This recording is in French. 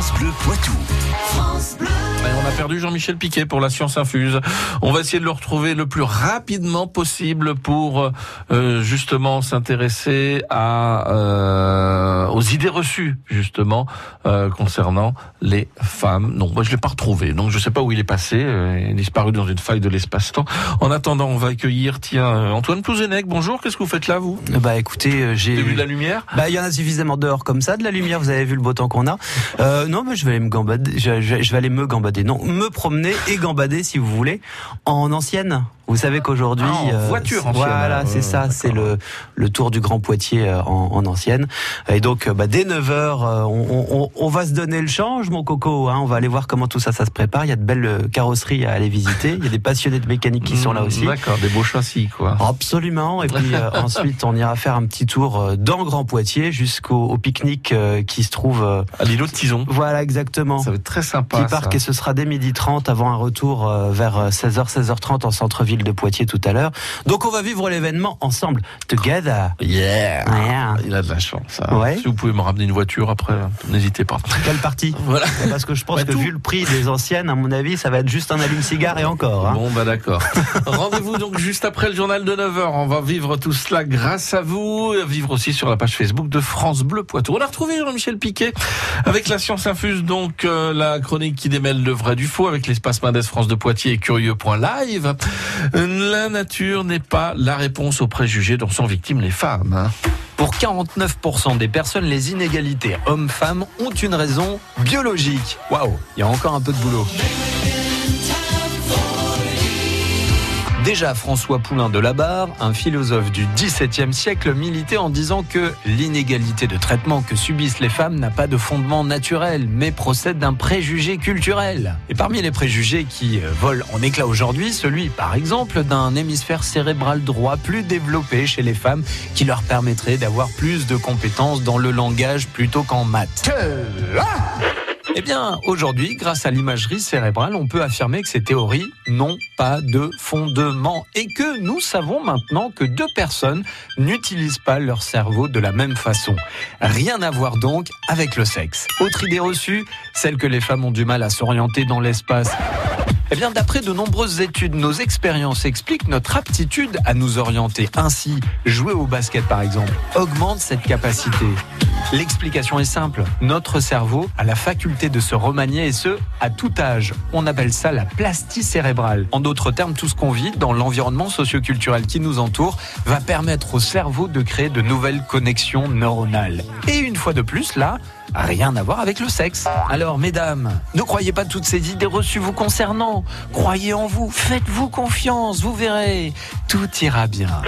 France Bleu Poitou. Et on a perdu Jean-Michel Piquet pour la science infuse. On va essayer de le retrouver le plus rapidement possible pour euh, justement s'intéresser à euh, aux idées reçues justement euh, concernant les femmes. Non, moi je l'ai pas retrouvé, donc je sais pas où il est passé. Euh, il est disparu dans une faille de l'espace-temps. En attendant, on va accueillir tiens euh, Antoine Plouzenec. Bonjour, qu'est-ce que vous faites là vous? Bah écoutez, euh, j'ai vu de la lumière? Bah il y en a suffisamment dehors comme ça, de la lumière. Vous avez vu le beau temps qu'on a. Euh, non, mais je vais aller me gambader. Je, je- je vais aller me gambader. Non, me promener et gambader si vous voulez en ancienne. Vous savez qu'aujourd'hui, Ah, en voiture ancienne, Voilà, c'est euh, ça, c'est le le tour du Grand Poitiers euh, en, en ancienne. Et donc, euh, bah, dès 9 heures, euh, on, on, on va se donner le change, mon coco. Hein, on va aller voir comment tout ça, ça se prépare. Il y a de belles euh, carrosseries à aller visiter. Il y a des passionnés de mécanique qui sont là aussi. D'accord, des beaux châssis quoi. Absolument. Et puis euh, ensuite, on ira faire un petit tour euh, dans Grand Poitiers jusqu'au au pique-nique euh, qui se trouve. euh, À l'îlot de Tison. voilà, exactement. Ça va être très sympa. Qui parc et ce sera dès midi 30 avant un retour euh, vers 16h, 16h30 en centre-ville de Poitiers tout à l'heure. Donc on va vivre l'événement ensemble, together. Yeah. Yeah. Il a de la chance. hein. Ouais. Si vous pouvez me ramener une voiture après, n'hésitez pas. Quelle partie Voilà. Parce que je pense Bah, que tout. vu le prix des anciennes, à mon avis, ça va être juste un allume-cigare et encore. hein. Bon, bah d'accord. Rendez-vous donc juste après le journal de 9h. On va vivre tout cela grâce à vous. Et vivre aussi sur la page Facebook de France Bleu Poitou. On a retrouvé Jean-Michel Piquet avec la science infuse, donc euh, la chronique qui démêle le vrai du faux avec l'espace Mendes France de Poitiers et curieux.live. La nature n'est pas la réponse aux préjugés dont sont victimes les femmes. hein. Pour 49% des personnes, les inégalités hommes-femmes ont une raison biologique. Waouh, il y a encore un peu de boulot. Déjà, François Poulain de Labarre, un philosophe du XVIIe siècle, militait en disant que l'inégalité de traitement que subissent les femmes n'a pas de fondement naturel, mais procède d'un préjugé culturel. Et parmi les préjugés qui euh, volent en éclat aujourd'hui, celui, par exemple, d'un hémisphère cérébral droit plus développé chez les femmes qui leur permettrait d'avoir plus de compétences dans le langage plutôt qu'en maths. Eh bien, aujourd'hui, grâce à l'imagerie cérébrale, on peut affirmer que ces théories n'ont pas de fondement et que nous savons maintenant que deux personnes n'utilisent pas leur cerveau de la même façon. Rien à voir donc avec le sexe. Autre idée reçue, celle que les femmes ont du mal à s'orienter dans l'espace. Eh bien, d'après de nombreuses études, nos expériences expliquent notre aptitude à nous orienter. Ainsi, jouer au basket, par exemple, augmente cette capacité. L'explication est simple. Notre cerveau a la faculté de se remanier et ce, à tout âge. On appelle ça la plastie cérébrale. En d'autres termes, tout ce qu'on vit dans l'environnement socioculturel qui nous entoure va permettre au cerveau de créer de nouvelles connexions neuronales. Et une fois de plus, là, Rien à voir avec le sexe. Alors, mesdames, ne croyez pas toutes ces idées reçues vous concernant. Croyez en vous, faites-vous confiance, vous verrez, tout ira bien.